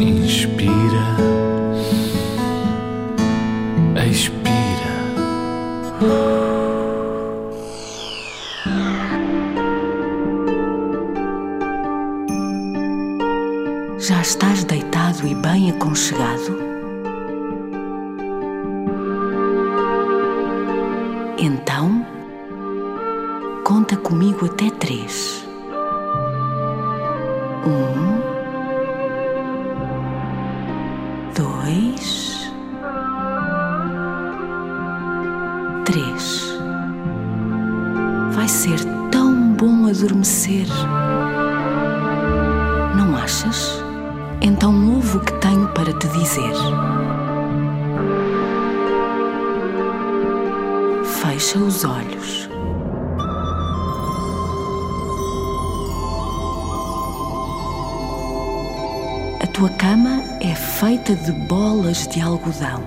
Inspira, expira. Já estás deitado e bem aconchegado? Então, conta comigo até três. Um, dois, três. Vai ser tão bom adormecer. Não achas? Então ouve o que tenho para te dizer. Fecha os olhos. Tua cama é feita de bolas de algodão.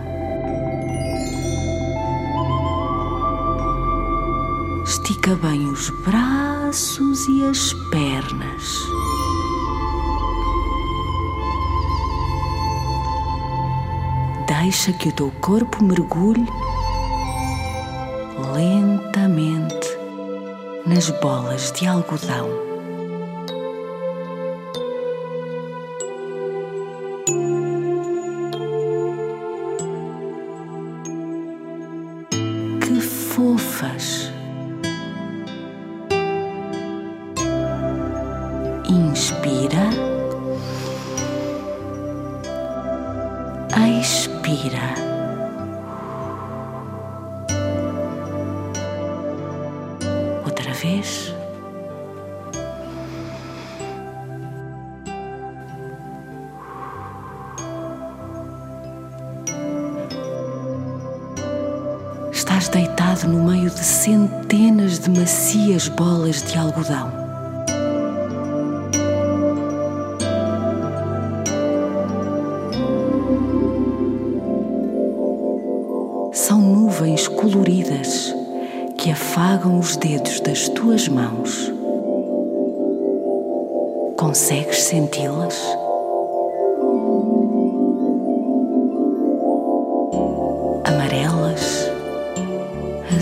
Estica bem os braços e as pernas. Deixa que o teu corpo mergulhe lentamente nas bolas de algodão. Que fofas! Inspira. Expira. Outra vez. Estás deitado no meio de centenas de macias bolas de algodão. São nuvens coloridas que afagam os dedos das tuas mãos. Consegues senti-las? Amarelas,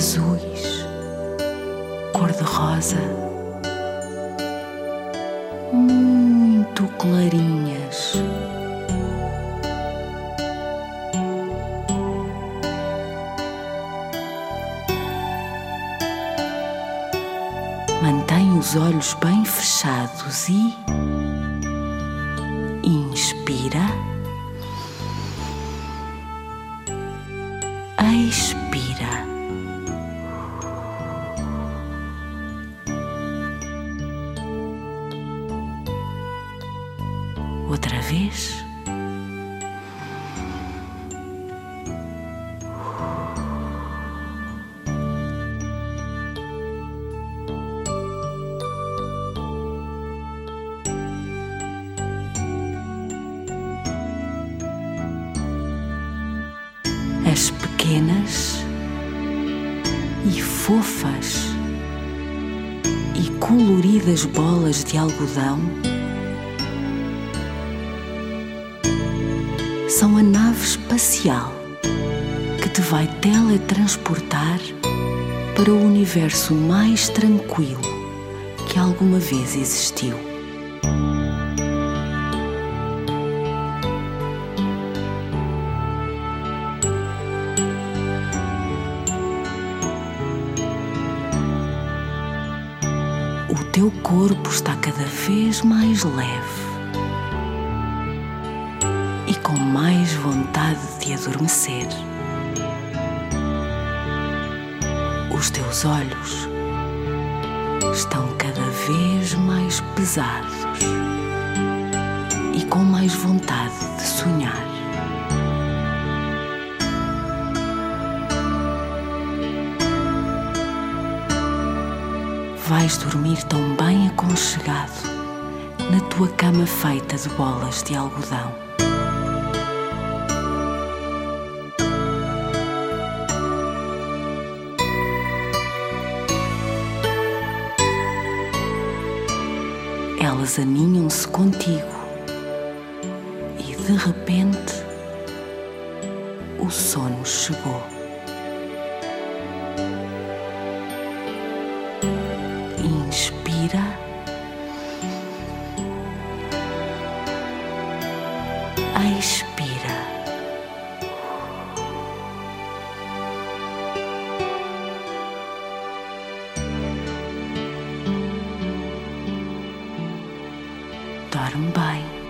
azuis, cor-de-rosa, muito clarinhas. Mantém os olhos bem fechados e inspira, Outra vez. as pequenas e fofas e coloridas bolas de algodão são a nave espacial que te vai teletransportar para o universo mais tranquilo que alguma vez existiu. O teu corpo está cada vez mais leve mais vontade de adormecer. Os teus olhos estão cada vez mais pesados e com mais vontade de sonhar. vais dormir tão bem aconchegado na tua cama feita de bolas de algodão. Elas aninham-se contigo e de repente o sono chegou. Inspira. Dorme bem.